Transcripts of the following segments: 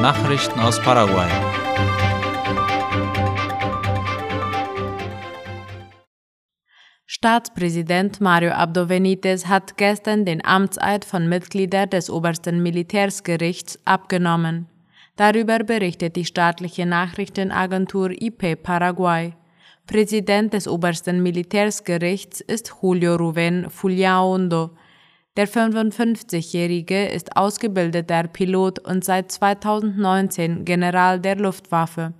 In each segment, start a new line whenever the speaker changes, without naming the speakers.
Nachrichten aus Paraguay.
Staatspräsident Mario Abdo Benitez hat gestern den Amtseid von Mitgliedern des obersten Militärsgerichts abgenommen. Darüber berichtet die staatliche Nachrichtenagentur IP Paraguay. Präsident des obersten Militärsgerichts ist Julio Ruben Fuliaondo. Der 55-Jährige ist ausgebildeter Pilot und seit 2019 General der Luftwaffe.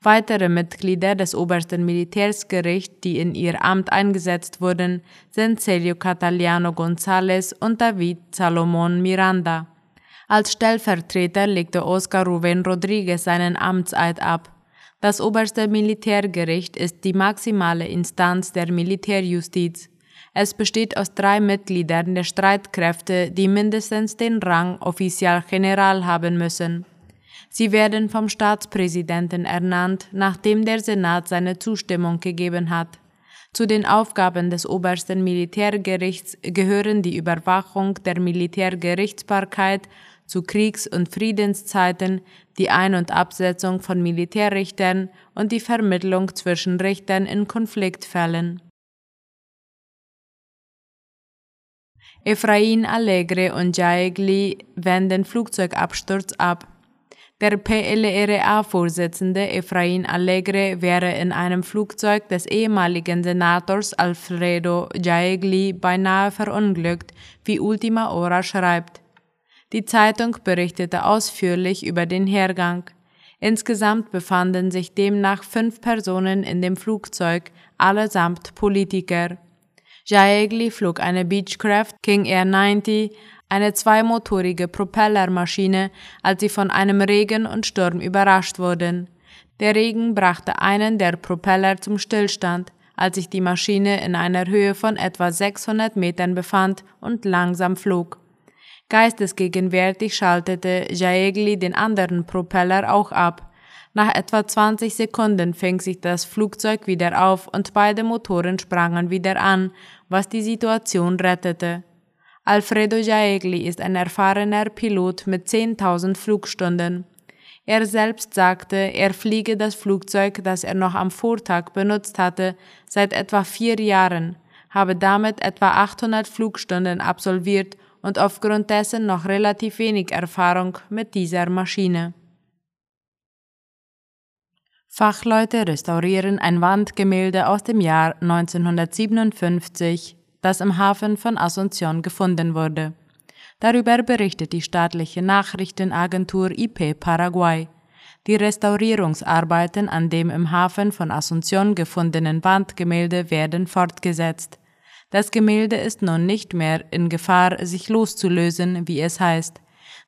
Weitere Mitglieder des obersten Militärsgerichts, die in ihr Amt eingesetzt wurden, sind Celio Cataliano González und David Salomón Miranda. Als Stellvertreter legte Oscar Rubén Rodríguez seinen Amtseid ab. Das oberste Militärgericht ist die maximale Instanz der Militärjustiz. Es besteht aus drei Mitgliedern der Streitkräfte, die mindestens den Rang Official General haben müssen. Sie werden vom Staatspräsidenten ernannt, nachdem der Senat seine Zustimmung gegeben hat. Zu den Aufgaben des obersten Militärgerichts gehören die Überwachung der Militärgerichtsbarkeit zu Kriegs- und Friedenszeiten, die Ein- und Absetzung von Militärrichtern und die Vermittlung zwischen Richtern in Konfliktfällen. Efrain Allegre und Jaegli wenden Flugzeugabsturz ab. Der PLRA-Vorsitzende Efrain Allegre wäre in einem Flugzeug des ehemaligen Senators Alfredo Jaegli beinahe verunglückt, wie Ultima Hora schreibt. Die Zeitung berichtete ausführlich über den Hergang. Insgesamt befanden sich demnach fünf Personen in dem Flugzeug, allesamt Politiker. Jaegli flog eine Beechcraft King Air 90, eine zweimotorige Propellermaschine, als sie von einem Regen und Sturm überrascht wurden. Der Regen brachte einen der Propeller zum Stillstand, als sich die Maschine in einer Höhe von etwa 600 Metern befand und langsam flog. Geistesgegenwärtig schaltete Jaegli den anderen Propeller auch ab. Nach etwa 20 Sekunden fing sich das Flugzeug wieder auf und beide Motoren sprangen wieder an, was die Situation rettete. Alfredo Jaegli ist ein erfahrener Pilot mit 10.000 Flugstunden. Er selbst sagte, er fliege das Flugzeug, das er noch am Vortag benutzt hatte, seit etwa vier Jahren, habe damit etwa 800 Flugstunden absolviert und aufgrund dessen noch relativ wenig Erfahrung mit dieser Maschine. Fachleute restaurieren ein Wandgemälde aus dem Jahr 1957, das im Hafen von Asunción gefunden wurde. Darüber berichtet die staatliche Nachrichtenagentur IP Paraguay. Die Restaurierungsarbeiten an dem im Hafen von Asunción gefundenen Wandgemälde werden fortgesetzt. Das Gemälde ist nun nicht mehr in Gefahr, sich loszulösen, wie es heißt.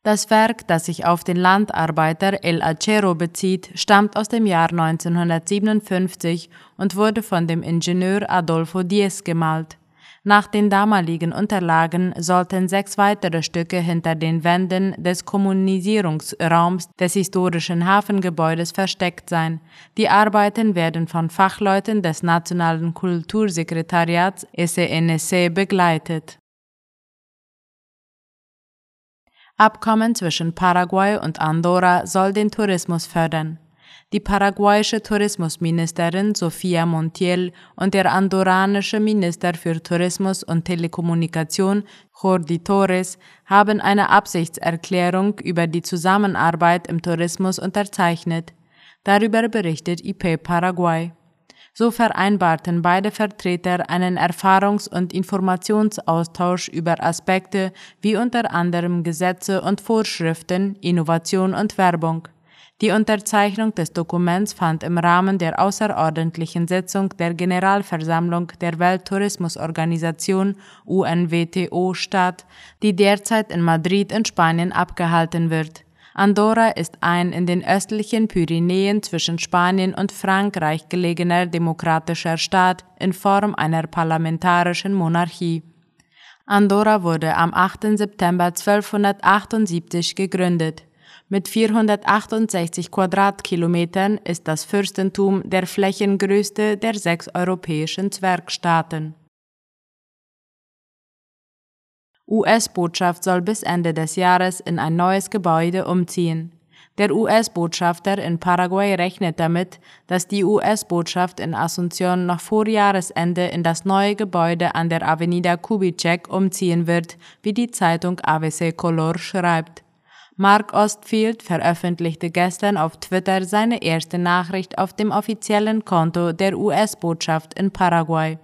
Das Werk, das sich auf den Landarbeiter El Acero bezieht, stammt aus dem Jahr 1957 und wurde von dem Ingenieur Adolfo Diez gemalt. Nach den damaligen Unterlagen sollten sechs weitere Stücke hinter den Wänden des Kommunisierungsraums des historischen Hafengebäudes versteckt sein. Die Arbeiten werden von Fachleuten des Nationalen Kultursekretariats SNSC begleitet. Abkommen zwischen Paraguay und Andorra soll den Tourismus fördern. Die paraguayische Tourismusministerin Sofia Montiel und der andorranische Minister für Tourismus und Telekommunikation Jordi Torres haben eine Absichtserklärung über die Zusammenarbeit im Tourismus unterzeichnet. Darüber berichtet IP Paraguay. So vereinbarten beide Vertreter einen Erfahrungs- und Informationsaustausch über Aspekte wie unter anderem Gesetze und Vorschriften, Innovation und Werbung. Die Unterzeichnung des Dokuments fand im Rahmen der außerordentlichen Sitzung der Generalversammlung der Welttourismusorganisation UNWTO statt, die derzeit in Madrid in Spanien abgehalten wird. Andorra ist ein in den östlichen Pyrenäen zwischen Spanien und Frankreich gelegener demokratischer Staat in Form einer parlamentarischen Monarchie. Andorra wurde am 8. September 1278 gegründet. Mit 468 Quadratkilometern ist das Fürstentum der flächengrößte der sechs europäischen Zwergstaaten. US-Botschaft soll bis Ende des Jahres in ein neues Gebäude umziehen. Der US-Botschafter in Paraguay rechnet damit, dass die US-Botschaft in Asunción noch vor Jahresende in das neue Gebäude an der Avenida Kubitschek umziehen wird, wie die Zeitung ABC Color schreibt. Mark Ostfield veröffentlichte gestern auf Twitter seine erste Nachricht auf dem offiziellen Konto der US-Botschaft in Paraguay.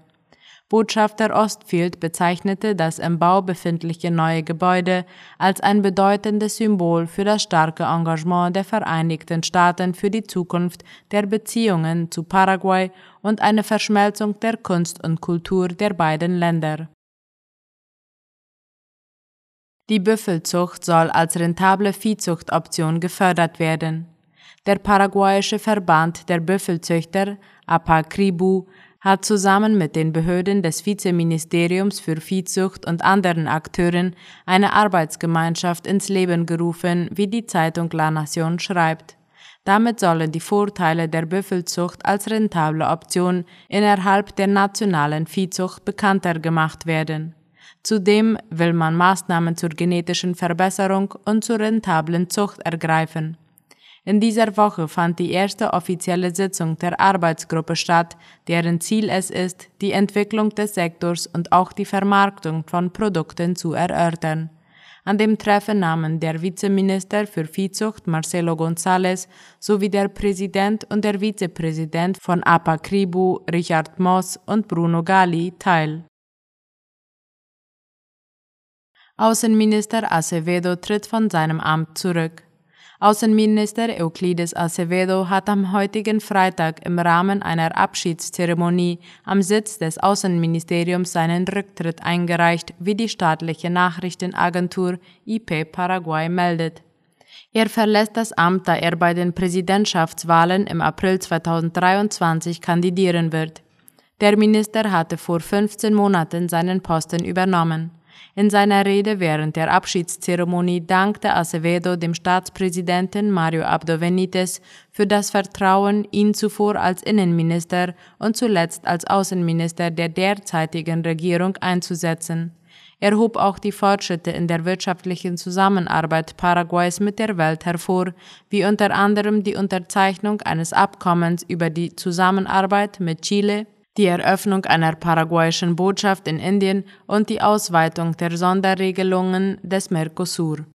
Botschafter Ostfield bezeichnete das im Bau befindliche neue Gebäude als ein bedeutendes Symbol für das starke Engagement der Vereinigten Staaten für die Zukunft der Beziehungen zu Paraguay und eine Verschmelzung der Kunst und Kultur der beiden Länder. Die Büffelzucht soll als rentable Viehzuchtoption gefördert werden. Der paraguayische Verband der Büffelzüchter, APACRIBU, hat zusammen mit den Behörden des Vizeministeriums für Viehzucht und anderen Akteuren eine Arbeitsgemeinschaft ins Leben gerufen, wie die Zeitung La Nation schreibt. Damit sollen die Vorteile der Büffelzucht als rentable Option innerhalb der nationalen Viehzucht bekannter gemacht werden. Zudem will man Maßnahmen zur genetischen Verbesserung und zur rentablen Zucht ergreifen. In dieser Woche fand die erste offizielle Sitzung der Arbeitsgruppe statt, deren Ziel es ist, die Entwicklung des Sektors und auch die Vermarktung von Produkten zu erörtern. An dem Treffen nahmen der Vizeminister für Viehzucht Marcelo González sowie der Präsident und der Vizepräsident von APA-Kribu Richard Moss und Bruno Gali teil. Außenminister Acevedo tritt von seinem Amt zurück. Außenminister Euclides Acevedo hat am heutigen Freitag im Rahmen einer Abschiedszeremonie am Sitz des Außenministeriums seinen Rücktritt eingereicht, wie die staatliche Nachrichtenagentur IP Paraguay meldet. Er verlässt das Amt, da er bei den Präsidentschaftswahlen im April 2023 kandidieren wird. Der Minister hatte vor 15 Monaten seinen Posten übernommen. In seiner Rede während der Abschiedszeremonie dankte Acevedo dem Staatspräsidenten Mario Abdo Benitez für das Vertrauen, ihn zuvor als Innenminister und zuletzt als Außenminister der derzeitigen Regierung einzusetzen. Er hob auch die Fortschritte in der wirtschaftlichen Zusammenarbeit Paraguays mit der Welt hervor, wie unter anderem die Unterzeichnung eines Abkommens über die Zusammenarbeit mit Chile, die Eröffnung einer paraguayischen Botschaft in Indien und die Ausweitung der Sonderregelungen des Mercosur.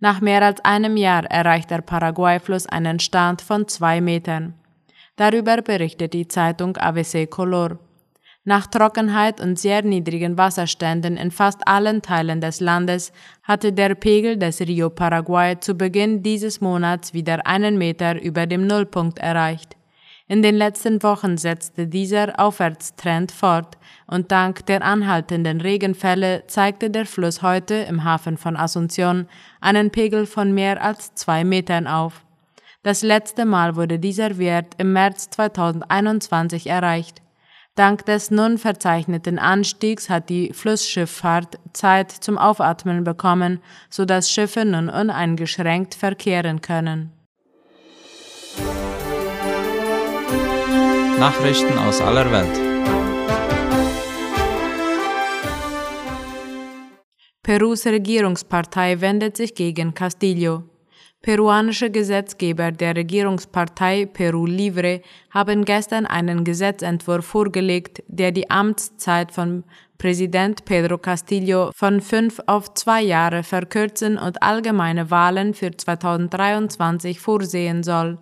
Nach mehr als einem Jahr erreicht der Paraguay-Fluss einen Stand von zwei Metern. Darüber berichtet die Zeitung ABC Color. Nach Trockenheit und sehr niedrigen Wasserständen in fast allen Teilen des Landes hatte der Pegel des Rio Paraguay zu Beginn dieses Monats wieder einen Meter über dem Nullpunkt erreicht. In den letzten Wochen setzte dieser Aufwärtstrend fort und dank der anhaltenden Regenfälle zeigte der Fluss heute im Hafen von Asunción einen Pegel von mehr als zwei Metern auf. Das letzte Mal wurde dieser Wert im März 2021 erreicht. Dank des nun verzeichneten Anstiegs hat die Flussschifffahrt Zeit zum Aufatmen bekommen, so dass Schiffe nun uneingeschränkt verkehren können.
Nachrichten aus aller Welt.
Perus Regierungspartei wendet sich gegen Castillo. Peruanische Gesetzgeber der Regierungspartei Peru Libre haben gestern einen Gesetzentwurf vorgelegt, der die Amtszeit von Präsident Pedro Castillo von fünf auf zwei Jahre verkürzen und allgemeine Wahlen für 2023 vorsehen soll.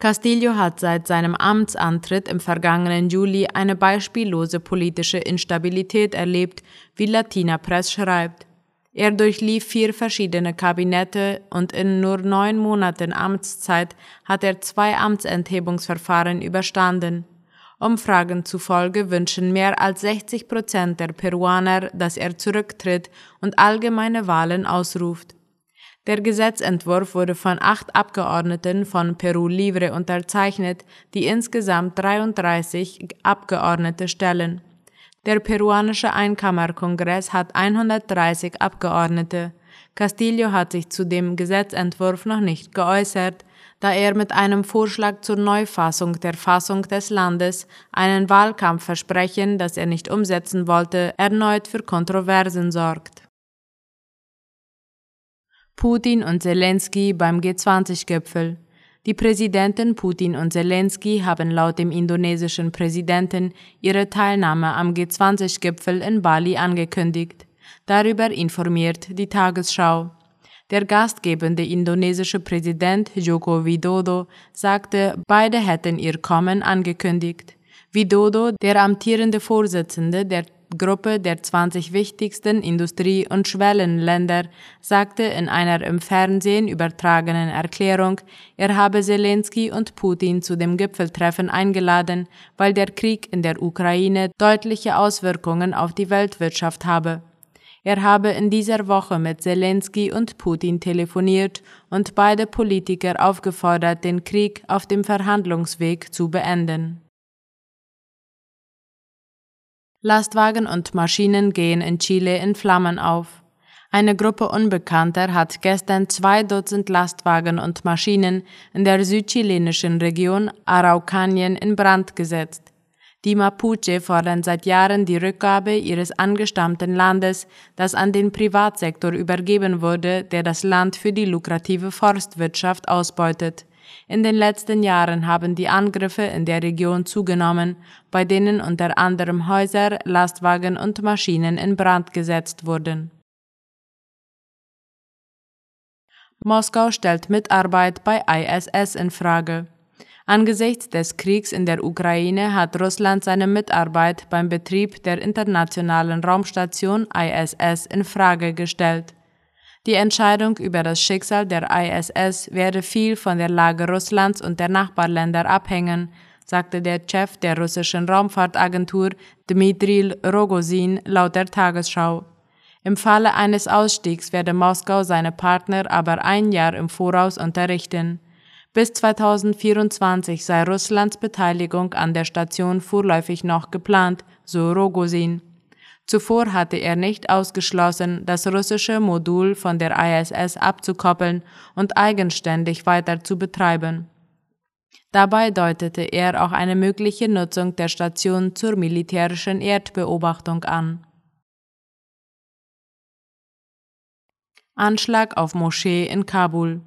Castillo hat seit seinem Amtsantritt im vergangenen Juli eine beispiellose politische Instabilität erlebt, wie Latina Press schreibt. Er durchlief vier verschiedene Kabinette und in nur neun Monaten Amtszeit hat er zwei Amtsenthebungsverfahren überstanden. Umfragen zufolge wünschen mehr als 60 Prozent der Peruaner, dass er zurücktritt und allgemeine Wahlen ausruft. Der Gesetzentwurf wurde von acht Abgeordneten von Peru Libre unterzeichnet, die insgesamt 33 Abgeordnete stellen. Der peruanische Einkammerkongress hat 130 Abgeordnete. Castillo hat sich zu dem Gesetzentwurf noch nicht geäußert, da er mit einem Vorschlag zur Neufassung der Fassung des Landes einen Wahlkampfversprechen, das er nicht umsetzen wollte, erneut für Kontroversen sorgt. Putin und Zelensky beim G20-Gipfel. Die Präsidenten Putin und Zelensky haben laut dem indonesischen Präsidenten ihre Teilnahme am G20-Gipfel in Bali angekündigt. Darüber informiert die Tagesschau. Der gastgebende indonesische Präsident Joko Widodo sagte, beide hätten ihr Kommen angekündigt. Widodo, der amtierende Vorsitzende der Gruppe der 20 wichtigsten Industrie- und Schwellenländer, sagte in einer im Fernsehen übertragenen Erklärung, er habe Zelensky und Putin zu dem Gipfeltreffen eingeladen, weil der Krieg in der Ukraine deutliche Auswirkungen auf die Weltwirtschaft habe. Er habe in dieser Woche mit Zelensky und Putin telefoniert und beide Politiker aufgefordert, den Krieg auf dem Verhandlungsweg zu beenden. Lastwagen und Maschinen gehen in Chile in Flammen auf. Eine Gruppe Unbekannter hat gestern zwei Dutzend Lastwagen und Maschinen in der südchilenischen Region Araucanien in Brand gesetzt. Die Mapuche fordern seit Jahren die Rückgabe ihres angestammten Landes, das an den Privatsektor übergeben wurde, der das Land für die lukrative Forstwirtschaft ausbeutet. In den letzten Jahren haben die Angriffe in der Region zugenommen, bei denen unter anderem Häuser, Lastwagen und Maschinen in Brand gesetzt wurden. Moskau stellt Mitarbeit bei ISS in Frage. Angesichts des Kriegs in der Ukraine hat Russland seine Mitarbeit beim Betrieb der internationalen Raumstation ISS in Frage gestellt. Die Entscheidung über das Schicksal der ISS werde viel von der Lage Russlands und der Nachbarländer abhängen, sagte der Chef der russischen Raumfahrtagentur Dmitri Rogozin laut der Tagesschau. Im Falle eines Ausstiegs werde Moskau seine Partner aber ein Jahr im Voraus unterrichten. Bis 2024 sei Russlands Beteiligung an der Station vorläufig noch geplant, so Rogozin. Zuvor hatte er nicht ausgeschlossen, das russische Modul von der ISS abzukoppeln und eigenständig weiter zu betreiben. Dabei deutete er auch eine mögliche Nutzung der Station zur militärischen Erdbeobachtung an. Anschlag auf Moschee in Kabul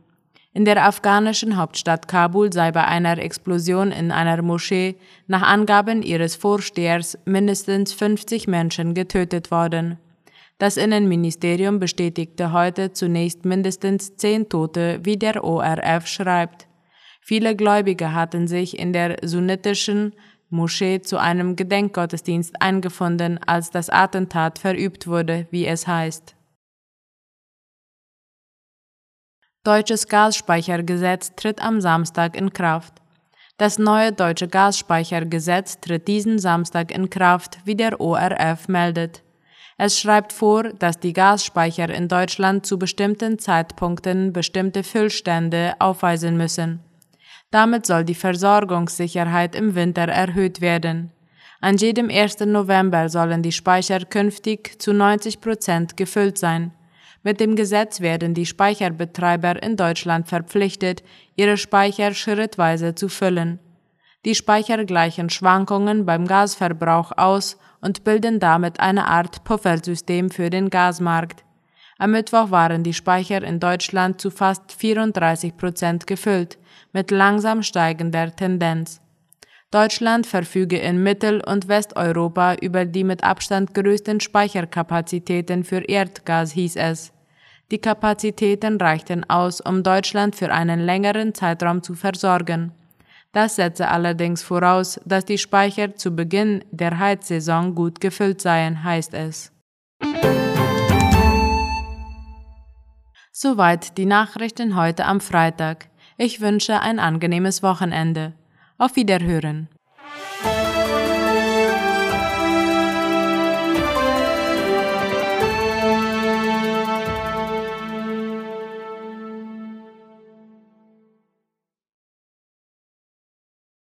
in der afghanischen Hauptstadt Kabul sei bei einer Explosion in einer Moschee nach Angaben ihres Vorstehers mindestens 50 Menschen getötet worden. Das Innenministerium bestätigte heute zunächst mindestens zehn Tote, wie der ORF schreibt. Viele Gläubige hatten sich in der sunnitischen Moschee zu einem Gedenkgottesdienst eingefunden, als das Attentat verübt wurde, wie es heißt. Deutsches Gasspeichergesetz tritt am Samstag in Kraft. Das neue deutsche Gasspeichergesetz tritt diesen Samstag in Kraft, wie der ORF meldet. Es schreibt vor, dass die Gasspeicher in Deutschland zu bestimmten Zeitpunkten bestimmte Füllstände aufweisen müssen. Damit soll die Versorgungssicherheit im Winter erhöht werden. An jedem 1. November sollen die Speicher künftig zu 90 Prozent gefüllt sein. Mit dem Gesetz werden die Speicherbetreiber in Deutschland verpflichtet, ihre Speicher schrittweise zu füllen. Die Speicher gleichen Schwankungen beim Gasverbrauch aus und bilden damit eine Art Puffersystem für den Gasmarkt. Am Mittwoch waren die Speicher in Deutschland zu fast 34 Prozent gefüllt, mit langsam steigender Tendenz. Deutschland verfüge in Mittel- und Westeuropa über die mit Abstand größten Speicherkapazitäten für Erdgas, hieß es. Die Kapazitäten reichten aus, um Deutschland für einen längeren Zeitraum zu versorgen. Das setze allerdings voraus, dass die Speicher zu Beginn der Heizsaison gut gefüllt seien, heißt es. Soweit die Nachrichten heute am Freitag. Ich wünsche ein angenehmes Wochenende. Auf Wiederhören.